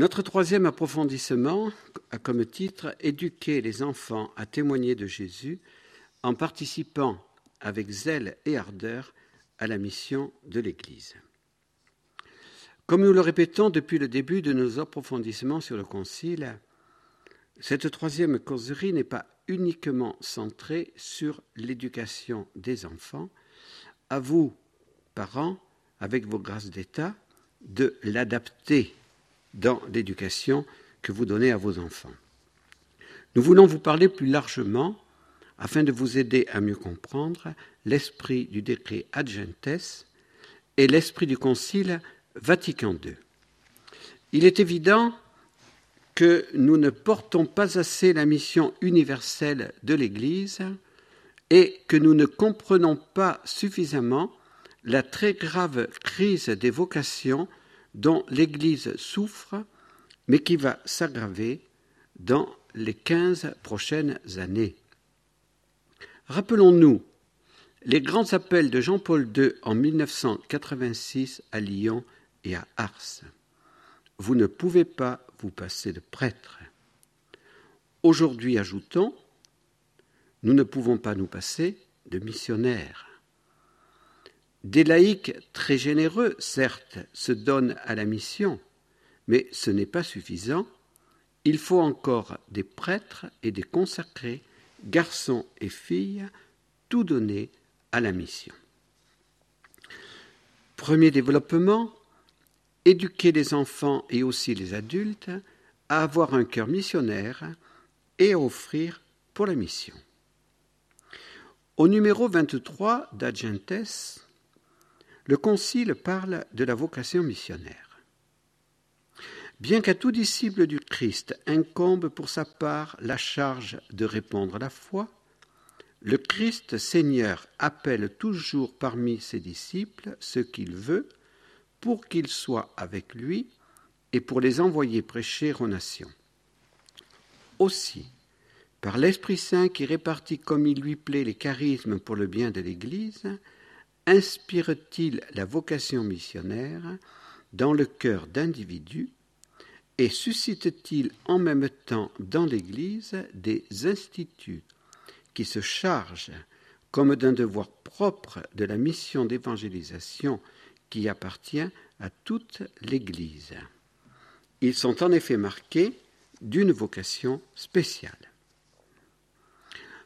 Notre troisième approfondissement a comme titre Éduquer les enfants à témoigner de Jésus en participant avec zèle et ardeur à la mission de l'Église. Comme nous le répétons depuis le début de nos approfondissements sur le Concile, cette troisième causerie n'est pas uniquement centrée sur l'éducation des enfants. À vous, parents, avec vos grâces d'État, de l'adapter dans l'éducation que vous donnez à vos enfants. Nous voulons vous parler plus largement, afin de vous aider à mieux comprendre, l'esprit du décret Ad Gentes et l'esprit du Concile Vatican II. Il est évident que nous ne portons pas assez la mission universelle de l'Église et que nous ne comprenons pas suffisamment la très grave crise des vocations dont l'Église souffre, mais qui va s'aggraver dans les quinze prochaines années. Rappelons-nous les grands appels de Jean-Paul II en 1986 à Lyon et à Ars. Vous ne pouvez pas vous passer de prêtre. Aujourd'hui, ajoutons, nous ne pouvons pas nous passer de missionnaires. Des laïcs très généreux, certes, se donnent à la mission, mais ce n'est pas suffisant. Il faut encore des prêtres et des consacrés, garçons et filles, tout donner à la mission. Premier développement, éduquer les enfants et aussi les adultes à avoir un cœur missionnaire et à offrir pour la mission. Au numéro 23 d'Agentes, le Concile parle de la vocation missionnaire. Bien qu'à tout disciple du Christ incombe pour sa part la charge de répondre à la foi, le Christ Seigneur appelle toujours parmi ses disciples ce qu'il veut pour qu'ils soient avec lui et pour les envoyer prêcher aux nations. Aussi, par l'Esprit Saint qui répartit comme il lui plaît les charismes pour le bien de l'Église, inspire-t-il la vocation missionnaire dans le cœur d'individus et suscite-t-il en même temps dans l'Église des instituts qui se chargent comme d'un devoir propre de la mission d'évangélisation qui appartient à toute l'Église? Ils sont en effet marqués d'une vocation spéciale.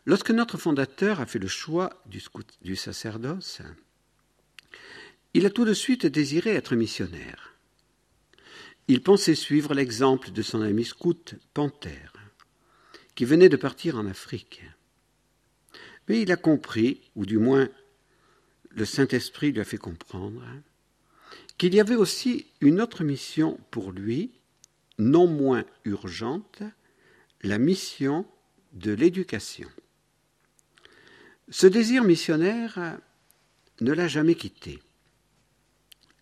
Lorsque notre fondateur a fait le choix du, sacerdoce, il a tout de suite désiré être missionnaire. Il pensait suivre l'exemple de son ami scout Panthère, qui venait de partir en Afrique. Mais il a compris, ou du moins le Saint-Esprit lui a fait comprendre, qu'il y avait aussi une autre mission pour lui, non moins urgente, la mission de l'éducation. Ce désir missionnaire ne l'a jamais quitté.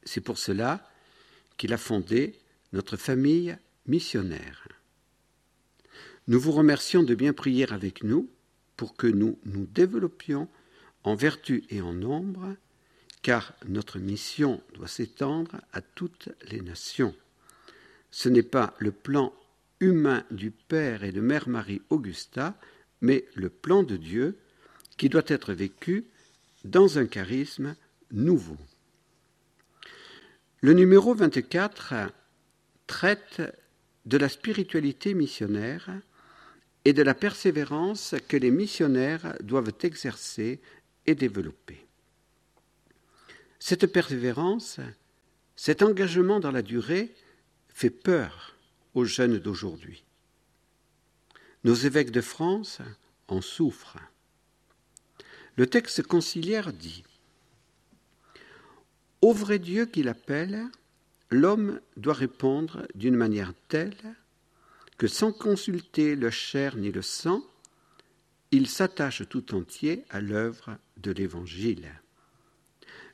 C'est pour cela qu'il a fondé notre famille missionnaire. Nous vous remercions de bien prier avec nous pour que nous nous développions en vertu et en nombre, car notre mission doit s'étendre à toutes les nations. Ce n'est pas le plan humain du Père et de Mère Marie Augusta, mais le plan de Dieu qui doit être vécu dans un charisme nouveau. Le numéro 24 traite de la spiritualité missionnaire et de la persévérance que les missionnaires doivent exercer et développer. Cette persévérance, cet engagement dans la durée fait peur aux jeunes d'aujourd'hui. Nos évêques de France en souffrent. Le texte conciliaire dit au vrai Dieu qu'il appelle, l'homme doit répondre d'une manière telle que sans consulter le chair ni le sang, il s'attache tout entier à l'œuvre de l'Évangile.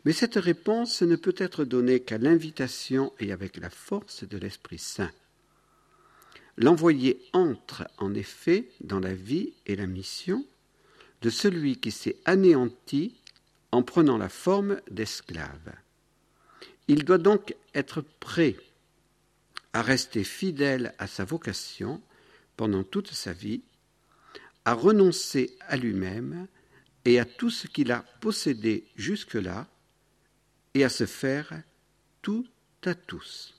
Mais cette réponse ne peut être donnée qu'à l'invitation et avec la force de l'Esprit Saint. L'envoyé entre en effet dans la vie et la mission de celui qui s'est anéanti en prenant la forme d'esclave. Il doit donc être prêt à rester fidèle à sa vocation pendant toute sa vie, à renoncer à lui-même et à tout ce qu'il a possédé jusque-là, et à se faire tout à tous.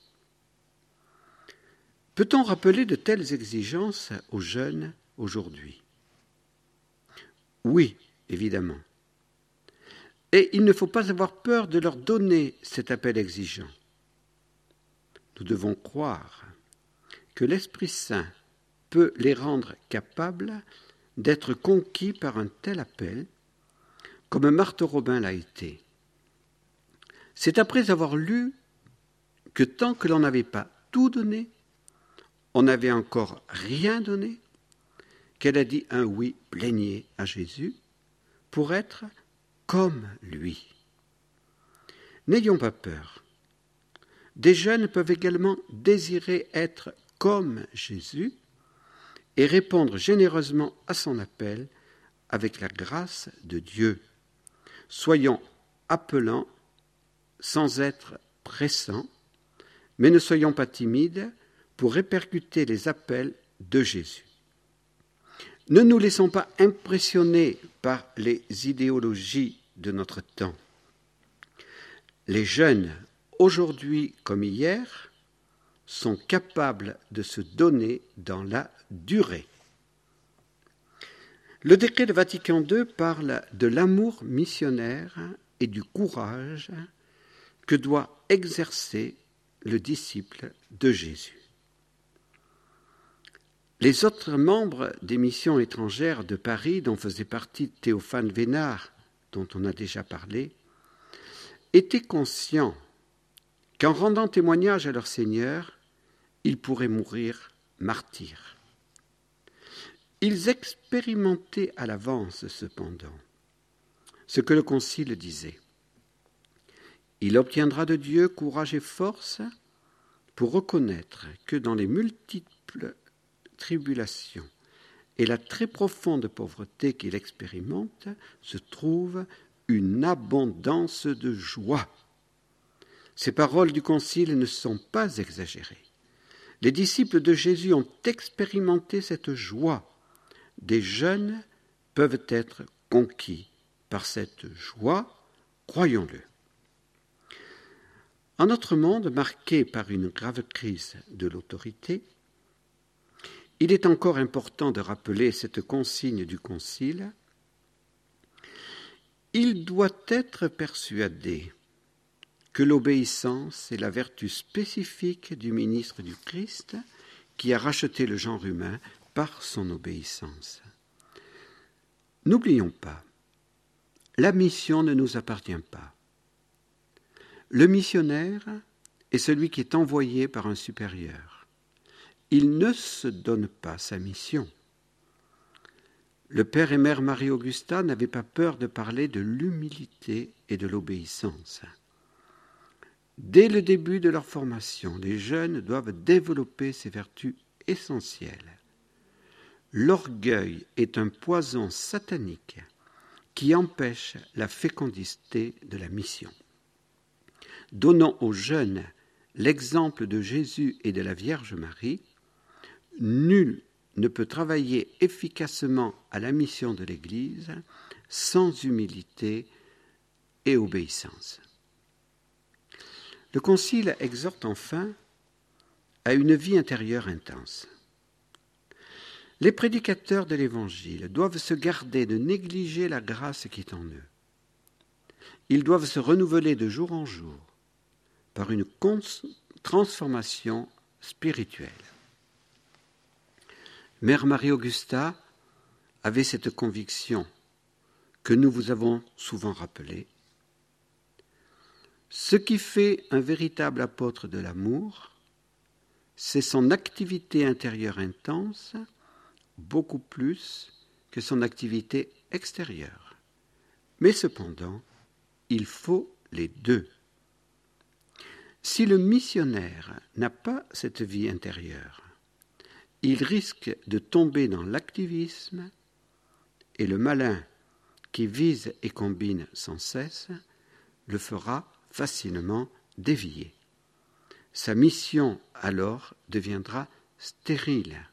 Peut-on rappeler de telles exigences aux jeunes aujourd'hui? Oui, évidemment. Et il ne faut pas avoir peur de leur donner cet appel exigeant. Nous devons croire que l'Esprit Saint peut les rendre capables d'être conquis par un tel appel, comme Marthe Robin l'a été. C'est après avoir lu que tant que l'on n'avait pas tout donné, on n'avait encore rien donné, qu'elle a dit un oui plénier à Jésus pour être comme lui. N'ayons pas peur. Des jeunes peuvent également désirer être comme Jésus et répondre généreusement à son appel avec la grâce de Dieu. Soyons appelants sans être pressants, mais ne soyons pas timides pour répercuter les appels de Jésus. Ne nous laissons pas impressionner par les idéologies de notre temps. Les jeunes, aujourd'hui comme hier, sont capables de se donner dans la durée. Le décret de Vatican II parle de l'amour missionnaire et du courage que doit exercer le disciple de Jésus. Les autres membres des missions étrangères de Paris, dont faisait partie Théophane Vénard, dont on a déjà parlé, étaient conscients qu'en rendant témoignage à leur Seigneur, ils pourraient mourir martyrs. Ils expérimentaient à l'avance, cependant, ce que le Concile disait. Il obtiendra de Dieu courage et force pour reconnaître que dans les multiples tribulations et la très profonde pauvreté qu'il expérimente se trouve une abondance de joie. Ces paroles du Concile ne sont pas exagérées. Les disciples de Jésus ont expérimenté cette joie. Des jeunes peuvent être conquis par cette joie, croyons-le. En notre monde marqué par une grave crise de l'autorité, il est encore important de rappeler cette consigne du Concile. Il doit être persuadé que l'obéissance est la vertu spécifique du ministre du Christ qui a racheté le genre humain par son obéissance. N'oublions pas, la mission ne nous appartient pas. Le missionnaire est celui qui est envoyé par un supérieur. Il ne se donne pas sa mission. Le père et mère Marie-Augusta n'avaient pas peur de parler de l'humilité et de l'obéissance. Dès le début de leur formation, les jeunes doivent développer ces vertus essentielles. L'orgueil est un poison satanique qui empêche la fécondité de la mission. Donnons aux jeunes l'exemple de Jésus et de la Vierge Marie. Nul ne peut travailler efficacement à la mission de l'Église sans humilité et obéissance. Le Concile exhorte enfin à une vie intérieure intense. Les prédicateurs de l'Évangile doivent se garder de négliger la grâce qui est en eux. Ils doivent se renouveler de jour en jour par une transformation spirituelle. Mère Marie-Augusta avait cette conviction que nous vous avons souvent rappelée. Ce qui fait un véritable apôtre de l'amour, c'est son activité intérieure intense, beaucoup plus que son activité extérieure. Mais cependant, il faut les deux. Si le missionnaire n'a pas cette vie intérieure, il risque de tomber dans l'activisme et le malin qui vise et combine sans cesse le fera facilement dévier. sa mission alors deviendra stérile.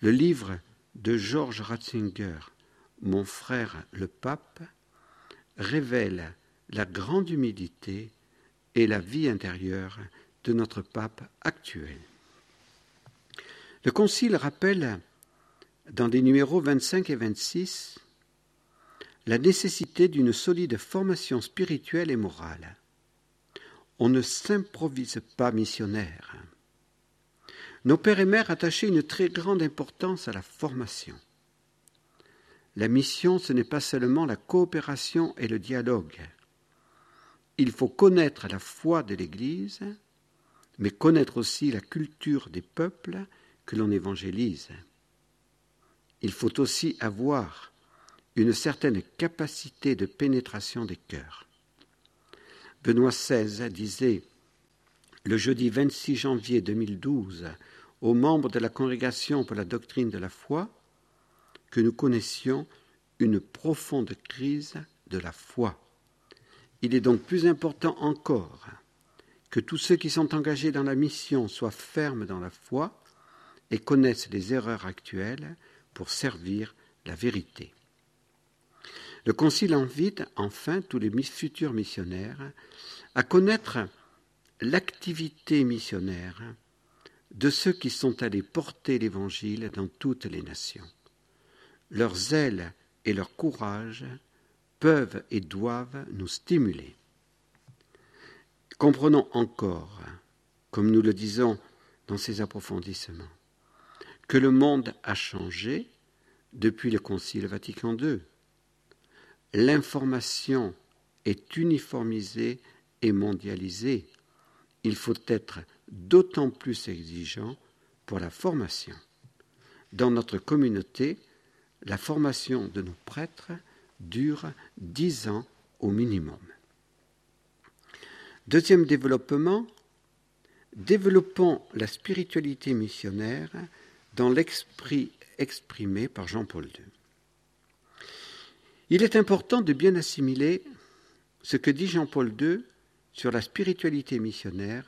Le livre de Georges Ratzinger, Mon frère le pape, révèle la grande humilité et la vie intérieure de notre pape actuel. Le Concile rappelle dans les numéros 25 et 26 la nécessité d'une solide formation spirituelle et morale. On ne s'improvise pas missionnaire. Nos pères et mères attachaient une très grande importance à la formation. La mission, ce n'est pas seulement la coopération et le dialogue. Il faut connaître la foi de l'Église, mais connaître aussi la culture des peuples que l'on évangélise. Il faut aussi avoir une certaine capacité de pénétration des cœurs. Benoît XVI disait le jeudi 26 janvier 2012 aux membres de la Congrégation pour la doctrine de la foi que nous connaissions une profonde crise de la foi. Il est donc plus important encore que tous ceux qui sont engagés dans la mission soient fermes dans la foi et connaissent les erreurs actuelles pour servir la vérité. Le Concile invite enfin tous les futurs missionnaires à connaître l'activité missionnaire de ceux qui sont allés porter l'Évangile dans toutes les nations. Leur zèle et leur courage peuvent et doivent nous stimuler. Comprenons encore, comme nous le disons dans ces approfondissements, que le monde a changé depuis le Concile Vatican II. L'information est uniformisée et mondialisée. Il faut être d'autant plus exigeant pour la formation. Dans notre communauté, la formation de nos prêtres dure dix ans au minimum. Deuxième développement, développons la spiritualité missionnaire dans l'esprit exprimé par Jean-Paul II. Il est important de bien assimiler ce que dit Jean-Paul II sur la spiritualité missionnaire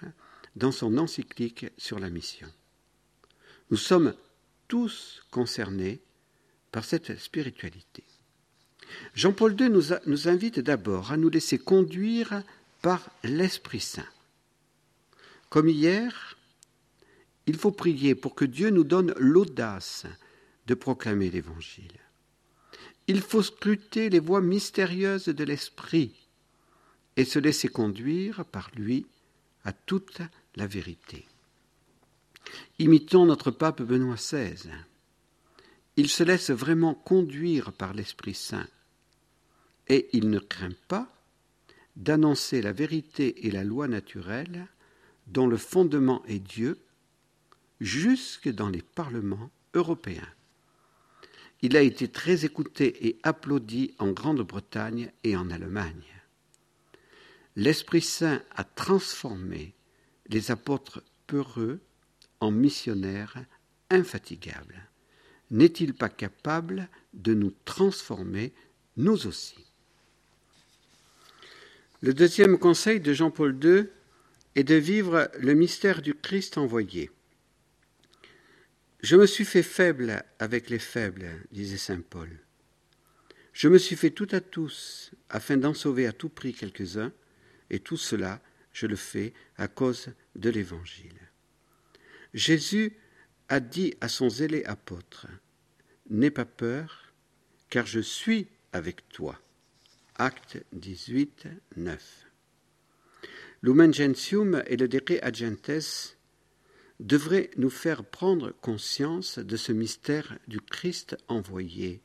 dans son encyclique sur la mission. Nous sommes tous concernés par cette spiritualité. Jean-Paul II nous, invite d'abord à nous laisser conduire par l'Esprit Saint. Comme hier, il faut prier pour que Dieu nous donne l'audace de proclamer l'Évangile. Il faut scruter les voies mystérieuses de l'Esprit et se laisser conduire par lui à toute la vérité. Imitons notre pape Benoît XVI. Il se laisse vraiment conduire par l'Esprit Saint et il ne craint pas d'annoncer la vérité et la loi naturelle dont le fondement est Dieu jusque dans les parlements européens. Il a été très écouté et applaudi en Grande-Bretagne et en Allemagne. L'Esprit Saint a transformé les apôtres peureux en missionnaires infatigables. N'est-il pas capable de nous transformer, nous aussi? Le deuxième conseil de Jean-Paul II est de vivre le mystère du Christ envoyé. Je me suis fait faible avec les faibles, disait saint Paul. Je me suis fait tout à tous afin d'en sauver à tout prix quelques-uns, et tout cela, je le fais à cause de l'Évangile. Jésus a dit à son zélé apôtre N'aie pas peur, car je suis avec toi. Acte 18, 9. Lumen Gentium et le Dere Agentes devrait nous faire prendre conscience de ce mystère du Christ envoyé.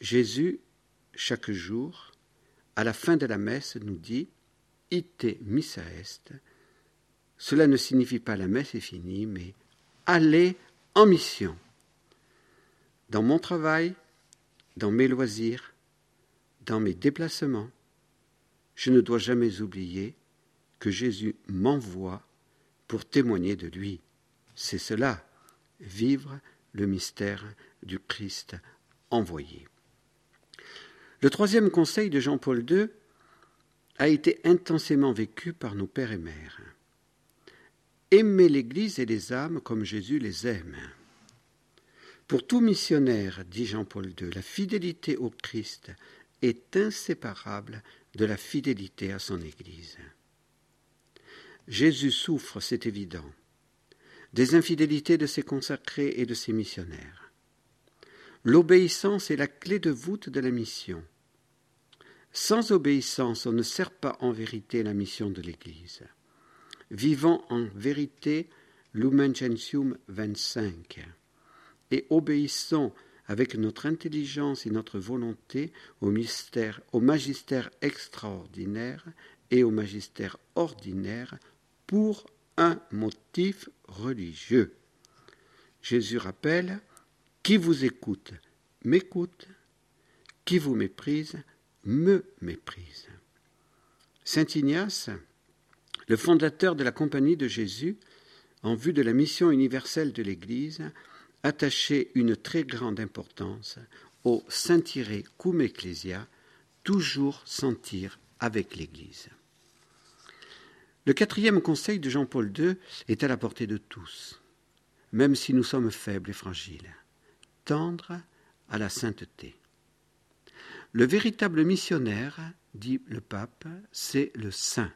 Jésus, chaque jour, à la fin de la messe, nous dit Ite missa est. Cela ne signifie pas la messe est finie, mais allez en mission. Dans mon travail, dans mes loisirs, dans mes déplacements, je ne dois jamais oublier que Jésus m'envoie pour témoigner de lui. C'est cela, vivre le mystère du Christ envoyé. Le troisième conseil de Jean-Paul II a été intensément vécu par nos pères et mères. Aimer l'Église et les âmes comme Jésus les aime. Pour tout missionnaire, dit Jean-Paul II, la fidélité au Christ est inséparable de la fidélité à son Église. Jésus souffre, c'est évident, des infidélités de ses consacrés et de ses missionnaires. L'obéissance est la clé de voûte de la mission. Sans obéissance, on ne sert pas en vérité la mission de l'Église. Vivant en vérité Lumen Gentium 25 et obéissons avec notre intelligence et notre volonté au magistère extraordinaire et au magistère ordinaire pour un motif religieux. Jésus rappelle Qui vous écoute m'écoute, qui vous méprise me méprise. Saint Ignace, le fondateur de la Compagnie de Jésus, en vue de la mission universelle de l'Église, attachait une très grande importance au sentire cum ecclesia, toujours sentir avec l'Église. Le quatrième conseil de Jean-Paul II est à la portée de tous, même si nous sommes faibles et fragiles. Tendre à la sainteté. Le véritable missionnaire, dit le pape, c'est le saint.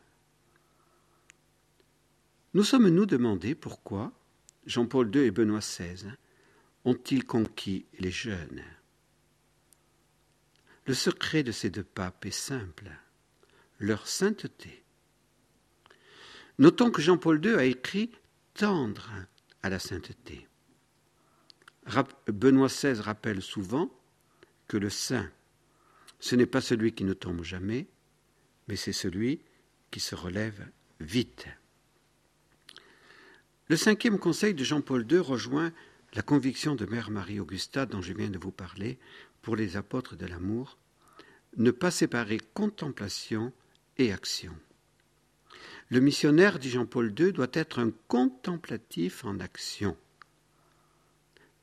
Nous sommes-nous demandé pourquoi Jean-Paul II et Benoît XVI ont-ils conquis les jeunes Le secret de ces deux papes est simple, leur sainteté. Notons que Jean-Paul II a écrit tendre à la sainteté. Benoît XVI rappelle souvent que le saint, ce n'est pas celui qui ne tombe jamais, mais c'est celui qui se relève vite. Le cinquième conseil de Jean-Paul II rejoint la conviction de Mère Marie-Augusta dont je viens de vous parler pour les apôtres de l'amour, ne pas séparer contemplation et action. Le missionnaire, dit Jean-Paul II, doit être un contemplatif en action.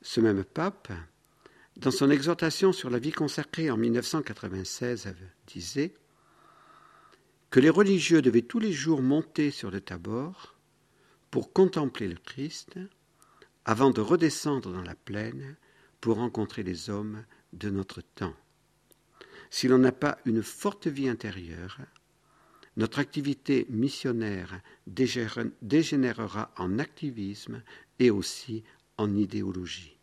Ce même pape, dans son exhortation sur la vie consacrée en 1996, disait que les religieux devaient tous les jours monter sur le tabord pour contempler le Christ avant de redescendre dans la plaine pour rencontrer les hommes de notre temps. Si l'on n'a pas une forte vie intérieure, notre activité missionnaire dégénérera en activisme et aussi en idéologie.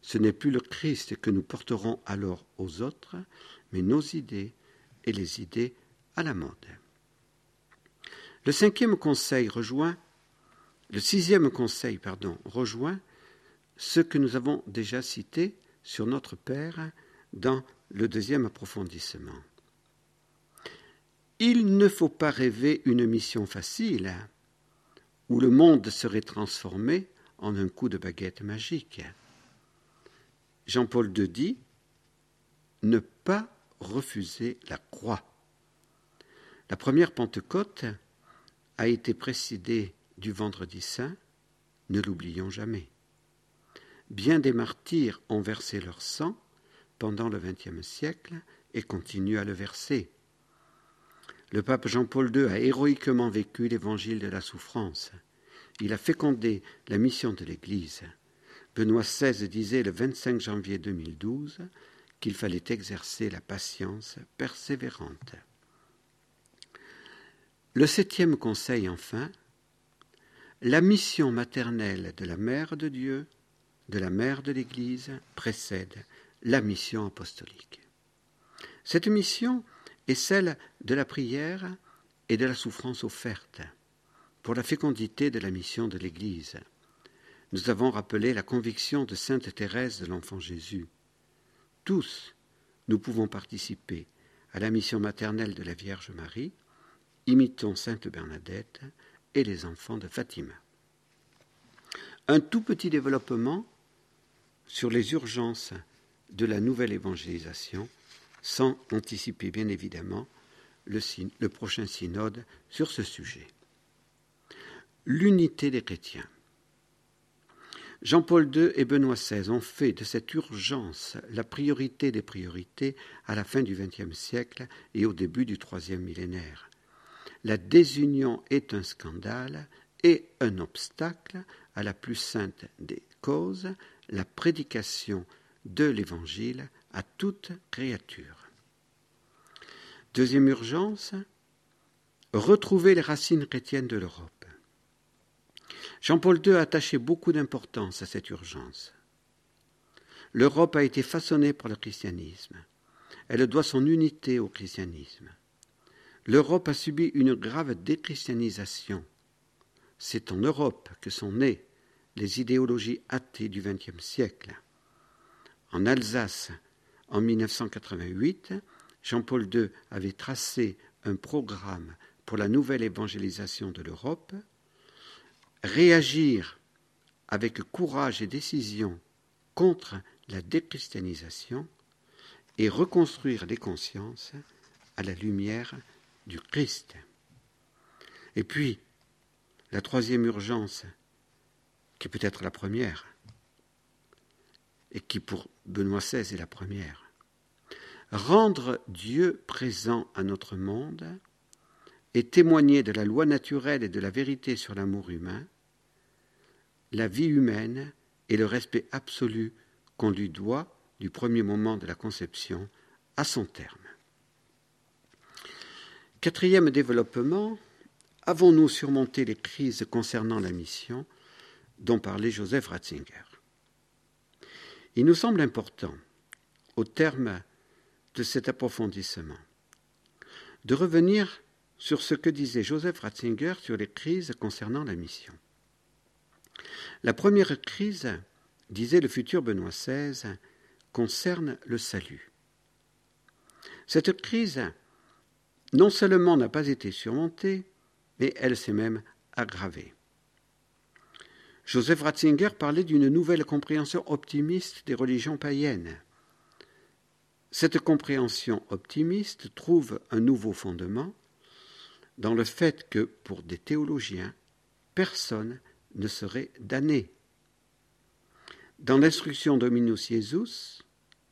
Ce n'est plus le Christ que nous porterons alors aux autres, mais nos idées et les idées à la mode. Le cinquième conseil rejoint, le sixième conseil, rejoint ce que nous avons déjà cité sur notre Père dans le deuxième approfondissement. Il ne faut pas rêver une mission facile où le monde serait transformé en un coup de baguette magique. Jean-Paul II dit ne pas refuser la croix. La première Pentecôte a été précédée du Vendredi Saint, ne l'oublions jamais. Bien des martyrs ont versé leur sang pendant le XXe siècle et continuent à le verser. Le pape Jean-Paul II a héroïquement vécu l'évangile de la souffrance. Il a fécondé la mission de l'Église. Benoît XVI disait le 25 janvier 2012 qu'il fallait exercer la patience persévérante. Le septième conseil, enfin, la mission maternelle de la Mère de Dieu, de la Mère de l'Église, précède la mission apostolique. Cette mission est celle de la prière et de la souffrance offerte pour la fécondité de la mission de l'Église. Nous avons rappelé la conviction de Sainte Thérèse de l'Enfant Jésus. Tous, nous pouvons participer à la mission maternelle de la Vierge Marie. Imitons Sainte Bernadette et les enfants de Fatima. Un tout petit développement sur les urgences de la nouvelle évangélisation sans anticiper bien évidemment le, prochain synode sur ce sujet. L'unité des chrétiens. Jean-Paul II et Benoît XVI ont fait de cette urgence la priorité des priorités à la fin du XXe siècle et au début du troisième millénaire. La désunion est un scandale et un obstacle à la plus sainte des causes, la prédication de l'Évangile à toute créature. Deuxième urgence, retrouver les racines chrétiennes de l'Europe. Jean-Paul II a attaché beaucoup d'importance à cette urgence. L'Europe a été façonnée par le christianisme. Elle doit son unité au christianisme. L'Europe a subi une grave déchristianisation. C'est en Europe que sont nées les idéologies athées du XXe siècle. En Alsace, en 1988, Jean-Paul II avait tracé un programme pour la nouvelle évangélisation de l'Europe réagir avec courage et décision contre la déchristianisation et reconstruire les consciences à la lumière du Christ. Et puis, la troisième urgence, qui peut être la première, et qui pour Benoît XVI est la première, rendre Dieu présent à notre monde et témoigner de la loi naturelle et de la vérité sur l'amour humain, la vie humaine et le respect absolu qu'on lui doit du premier moment de la conception à son terme. Quatrième développement, avons-nous surmonté les crises concernant la mission dont parlait Joseph Ratzinger? Il nous semble important, au terme de cet approfondissement, de revenir sur ce que disait Joseph Ratzinger sur les crises concernant la mission. La première crise, disait le futur Benoît XVI, concerne le salut. Cette crise, non seulement n'a pas été surmontée, mais elle s'est même aggravée. Joseph Ratzinger parlait d'une nouvelle compréhension optimiste des religions païennes. Cette compréhension optimiste trouve un nouveau fondement dans le fait que, pour des théologiens, personne ne serait damné. Dans l'instruction Dominus Jesus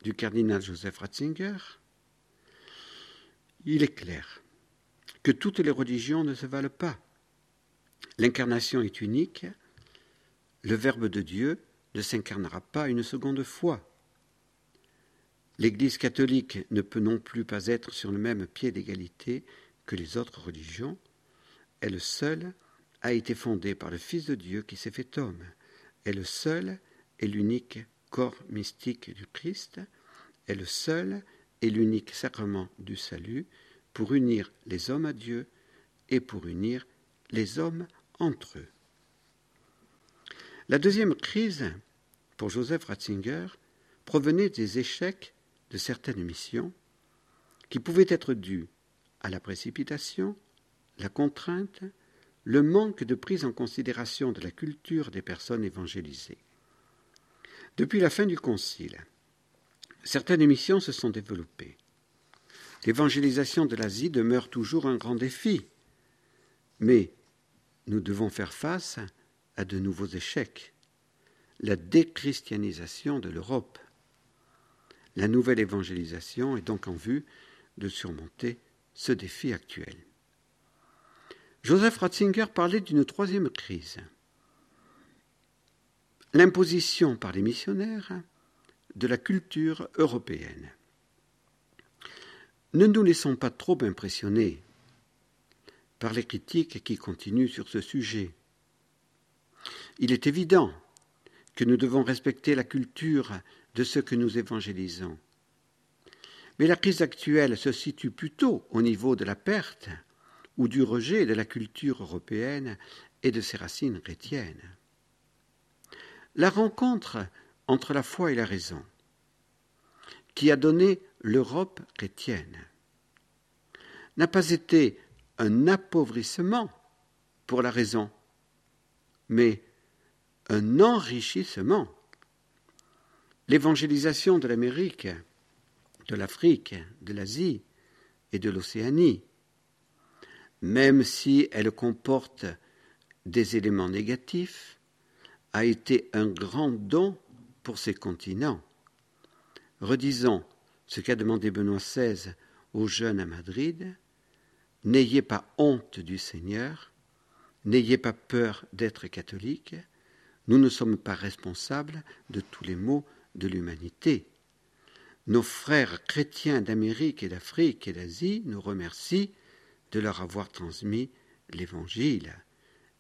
du cardinal Joseph Ratzinger, il est clair que toutes les religions ne se valent pas. L'incarnation est unique, le Verbe de Dieu ne s'incarnera pas une seconde fois. L'Église catholique ne peut non plus pas être sur le même pied d'égalité que les autres religions, elle seule a été fondée par le Fils de Dieu qui s'est fait homme. Elle le seul et l'unique corps mystique du Christ, est le seul et l'unique sacrement du salut pour unir les hommes à Dieu et pour unir les hommes entre eux. La deuxième crise, pour Joseph Ratzinger, provenait des échecs de certaines missions qui pouvaient être dues à la précipitation, la contrainte, le manque de prise en considération de la culture des personnes évangélisées. Depuis la fin du Concile, certaines missions se sont développées. L'évangélisation de l'Asie demeure toujours un grand défi, mais nous devons faire face à de nouveaux échecs. La déchristianisation de l'Europe. La nouvelle évangélisation est donc en vue de surmonter ce défi actuel. Joseph Ratzinger parlait d'une troisième crise, l'imposition par les missionnaires de la culture européenne. Ne nous laissons pas trop impressionner par les critiques qui continuent sur ce sujet. Il est évident que nous devons respecter la culture de ce que nous évangélisons. Mais la crise actuelle se situe plutôt au niveau de la perte ou du rejet de la culture européenne et de ses racines chrétiennes. La rencontre entre la foi et la raison, qui a donné l'Europe chrétienne, n'a pas été un appauvrissement pour la raison, mais un enrichissement. L'évangélisation de l'Amérique, de l'Afrique, de l'Asie et de l'Océanie même si elle comporte des éléments négatifs, a été un grand don pour ces continents. Redisons ce qu'a demandé Benoît XVI aux jeunes à Madrid. N'ayez pas honte du Seigneur, n'ayez pas peur d'être catholique, nous ne sommes pas responsables de tous les maux de l'humanité. Nos frères chrétiens d'Amérique et d'Afrique et d'Asie nous remercient de leur avoir transmis l'Évangile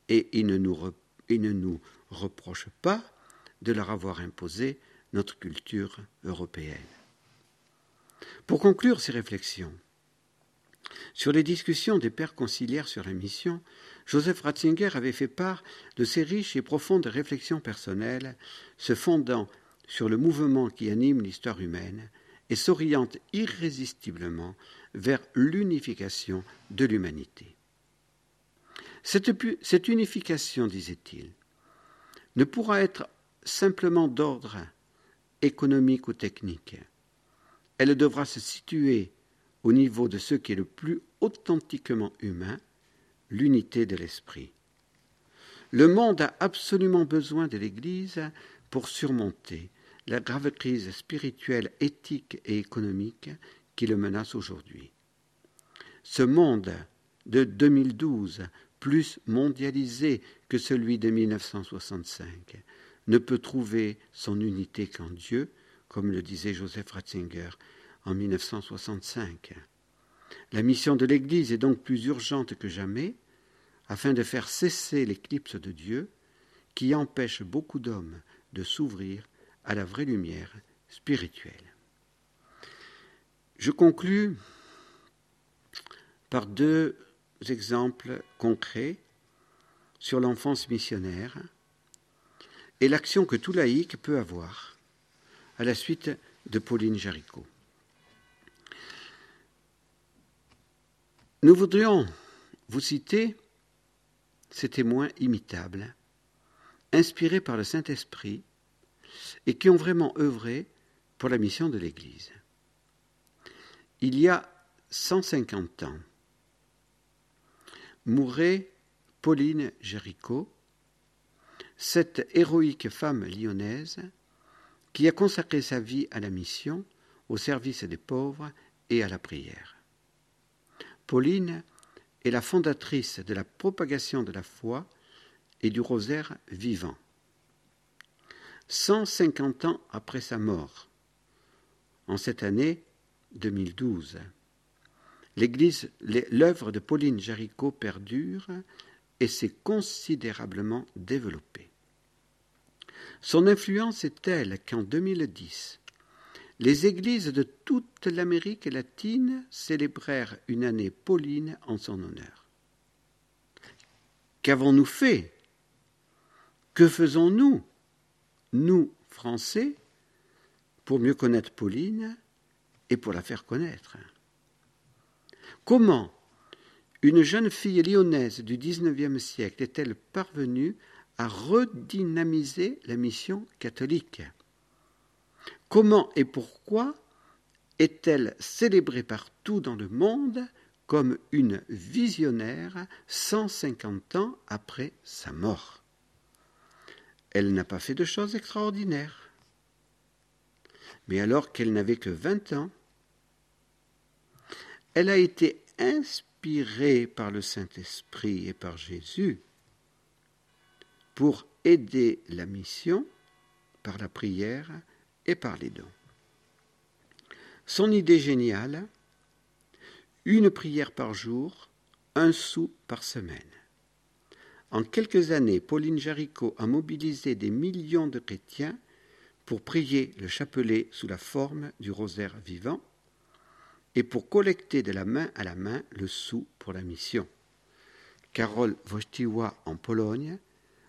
et ils ne, nous ils ne nous reprochent pas de leur avoir imposé notre culture européenne. Pour conclure ces réflexions, sur les discussions des pères conciliaires sur la mission, Joseph Ratzinger avait fait part de ses riches et profondes réflexions personnelles, se fondant sur le mouvement qui anime l'histoire humaine et s'oriente irrésistiblement vers l'unification de l'humanité. Cette, unification, disait-il, ne pourra être simplement d'ordre économique ou technique. Elle devra se situer au niveau de ce qui est le plus authentiquement humain, l'unité de l'esprit. Le monde a absolument besoin de l'Église pour surmonter la grave crise spirituelle, éthique et économique qui le menace aujourd'hui. Ce monde de 2012, plus mondialisé que celui de 1965, ne peut trouver son unité qu'en Dieu, comme le disait Joseph Ratzinger en 1965. La mission de l'Église est donc plus urgente que jamais afin de faire cesser l'éclipse de Dieu qui empêche beaucoup d'hommes de s'ouvrir à la vraie lumière spirituelle. Je conclus par deux exemples concrets sur l'enfance missionnaire et l'action que tout laïc peut avoir à la suite de Pauline Jaricot. Nous voudrions vous citer ces témoins imitables, inspirés par le Saint-Esprit et qui ont vraiment œuvré pour la mission de l'Église. Il y a 150 ans, mourait Pauline Géricault, cette héroïque femme lyonnaise qui a consacré sa vie à la mission, au service des pauvres et à la prière. Pauline est la fondatrice de la propagation de la foi et du rosaire vivant. 150 ans après sa mort, en cette année 2012, l'Église, l'œuvre de Pauline Jaricot perdure et s'est considérablement développée. Son influence est telle qu'en 2010, les églises de toute l'Amérique latine célébrèrent une année pauline en son honneur. Qu'avons-nous fait? Que faisons-nous, nous, Français, pour mieux connaître Pauline et pour la faire connaître? Comment une jeune fille lyonnaise du XIXe siècle est-elle parvenue à redynamiser la mission catholique? Comment et pourquoi est-elle célébrée partout dans le monde comme une visionnaire 150 ans après sa mort? Elle n'a pas fait de choses extraordinaires. Mais alors qu'elle n'avait que 20 ans, elle a été inspirée par le Saint-Esprit et par Jésus pour aider la mission par la prière et par les dons. Son idée géniale, une prière par jour, un sou par semaine. En quelques années, Pauline Jaricot a mobilisé des millions de chrétiens pour prier le chapelet sous la forme du rosaire vivant et pour collecter de la main à la main le sou pour la mission. Karol Wojtyła en Pologne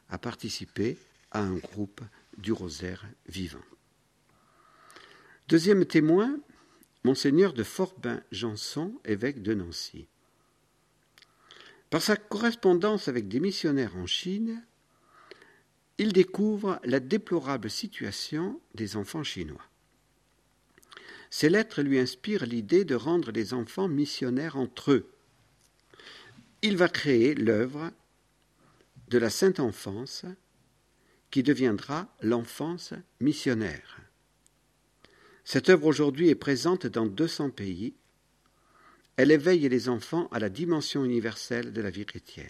a participé à un groupe du rosaire vivant. Deuxième témoin, Monseigneur de Forbin-Janson, évêque de Nancy. Par sa correspondance avec des missionnaires en Chine, il découvre la déplorable situation des enfants chinois. Ces lettres lui inspirent l'idée de rendre les enfants missionnaires entre eux. Il va créer l'œuvre de la Sainte Enfance qui deviendra l'enfance missionnaire. Cette œuvre aujourd'hui est présente dans 200 pays. Elle éveille les enfants à la dimension universelle de la vie chrétienne.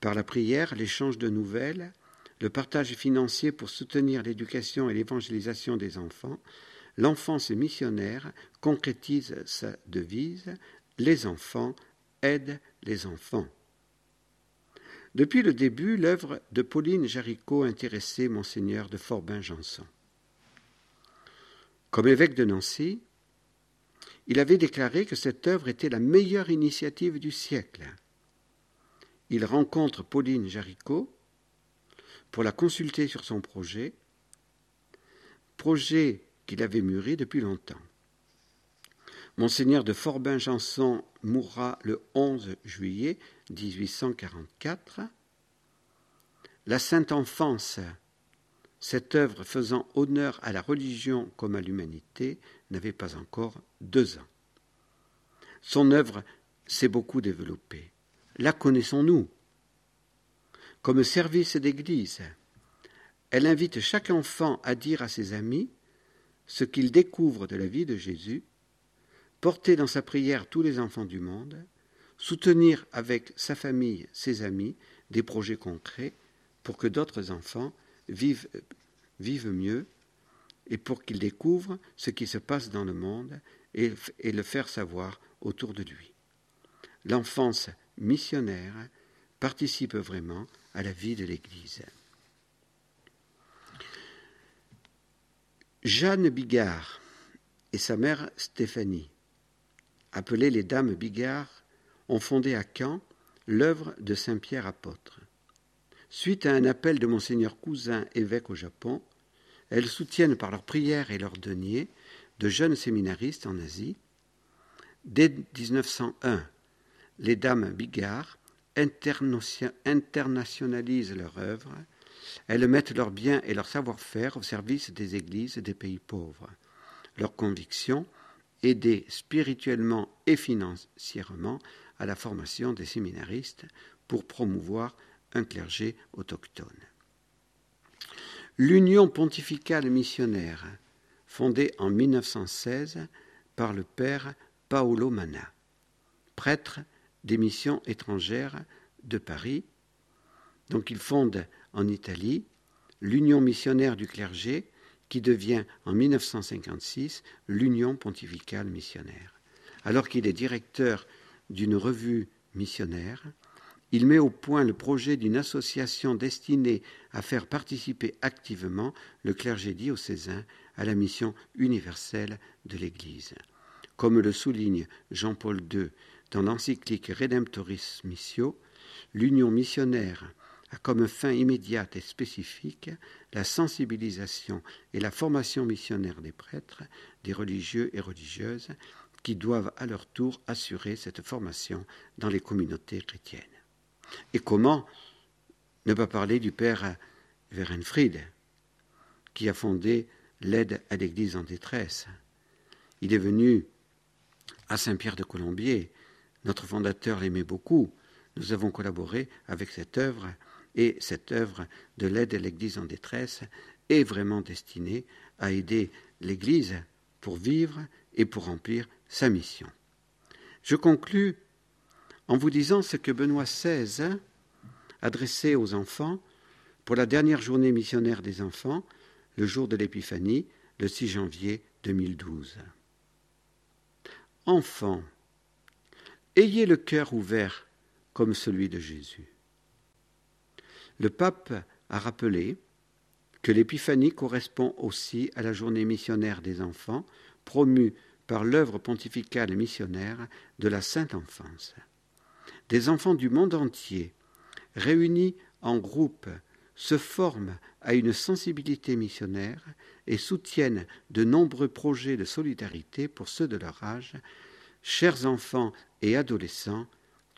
Par la prière, l'échange de nouvelles, le partage financier pour soutenir l'éducation et l'évangélisation des enfants, l'enfance missionnaire concrétise sa devise Les enfants aident les enfants. Depuis le début, l'œuvre de Pauline Jaricot intéressait Monseigneur de Forbin-Janson. Comme évêque de Nancy, il avait déclaré que cette œuvre était la meilleure initiative du siècle. Il rencontre Pauline Jaricot pour la consulter sur son projet, projet qu'il avait mûri depuis longtemps. Monseigneur de Forbin-Janson mourra le 11 juillet 1844. La Sainte Enfance cette œuvre faisant honneur à la religion comme à l'humanité n'avait pas encore deux ans. Son œuvre s'est beaucoup développée. La connaissons-nous? Comme service d'Église, elle invite chaque enfant à dire à ses amis ce qu'il découvre de la vie de Jésus, porter dans sa prière tous les enfants du monde, soutenir avec sa famille, ses amis, des projets concrets pour que d'autres enfants vivent, mieux et pour qu'il découvre ce qui se passe dans le monde et, et le faire savoir autour de lui. L'enfance missionnaire participe vraiment à la vie de l'Église. Jeanne Bigard et sa mère Stéphanie, appelées les Dames Bigard, ont fondé à Caen l'œuvre de Saint Pierre apôtre. Suite à un appel de Monseigneur Cousin, évêque au Japon, elles soutiennent par leurs prières et leurs deniers de jeunes séminaristes en Asie. Dès 1901, les dames Bigard internationalisent leur œuvre. Elles mettent leurs biens et leur savoir-faire au service des églises des pays pauvres. Leur conviction, aider spirituellement et financièrement à la formation des séminaristes pour promouvoir un clergé autochtone. L'Union pontificale missionnaire, fondée en 1916 par le père Paolo Manna, prêtre des missions étrangères de Paris. Donc il fonde en Italie l'Union missionnaire du clergé qui devient en 1956 l'Union pontificale missionnaire. Alors qu'il est directeur d'une revue missionnaire, il met au point le projet d'une association destinée à faire participer activement le clergé diocésain à la mission universelle de l'Église. Comme le souligne Jean-Paul II dans l'encyclique Redemptoris Missio, l'union missionnaire a comme fin immédiate et spécifique la sensibilisation et la formation missionnaire des prêtres, des religieux et religieuses, qui doivent à leur tour assurer cette formation dans les communautés chrétiennes. Et comment ne pas parler du père Werenfried, qui a fondé l'aide à l'Église en détresse. Il est venu à Saint-Pierre de Colombier. Notre fondateur l'aimait beaucoup. Nous avons collaboré avec cette œuvre et cette œuvre de l'aide à l'Église en détresse est vraiment destinée à aider l'Église pour vivre et pour remplir sa mission. Je conclus en vous disant ce que Benoît XVI adressait aux enfants pour la dernière journée missionnaire des enfants, le jour de l'Épiphanie, le 6 janvier 2012. Enfants, ayez le cœur ouvert comme celui de Jésus. Le pape a rappelé que l'Épiphanie correspond aussi à la journée missionnaire des enfants promue par l'œuvre pontificale missionnaire de la Sainte Enfance des enfants du monde entier, réunis en groupe, se forment à une sensibilité missionnaire et soutiennent de nombreux projets de solidarité pour ceux de leur âge. Chers enfants et adolescents,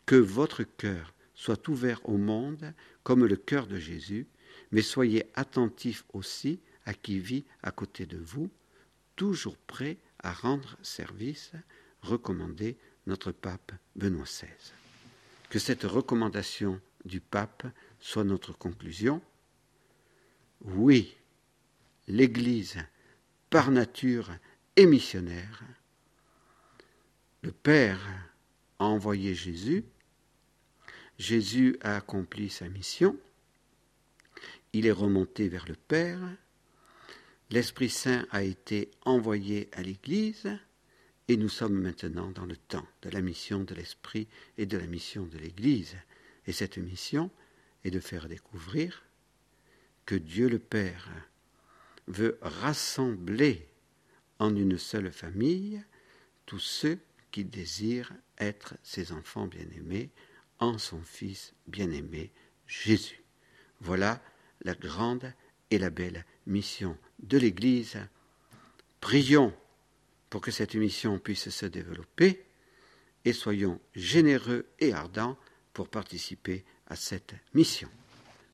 que votre cœur soit ouvert au monde comme le cœur de Jésus, mais soyez attentifs aussi à qui vit à côté de vous, toujours prêt à rendre service, recommandé notre pape Benoît XVI que cette recommandation du pape soit notre conclusion. Oui, l'Église, par nature, est missionnaire. Le Père a envoyé Jésus, Jésus a accompli sa mission, il est remonté vers le Père, l'Esprit Saint a été envoyé à l'Église, et nous sommes maintenant dans le temps de la mission de l'Esprit et de la mission de l'Église. Et cette mission est de faire découvrir que Dieu le Père veut rassembler en une seule famille tous ceux qui désirent être ses enfants bien-aimés en son Fils bien-aimé Jésus. Voilà la grande et la belle mission de l'Église. Prions pour que cette mission puisse se développer et soyons généreux et ardents pour participer à cette mission.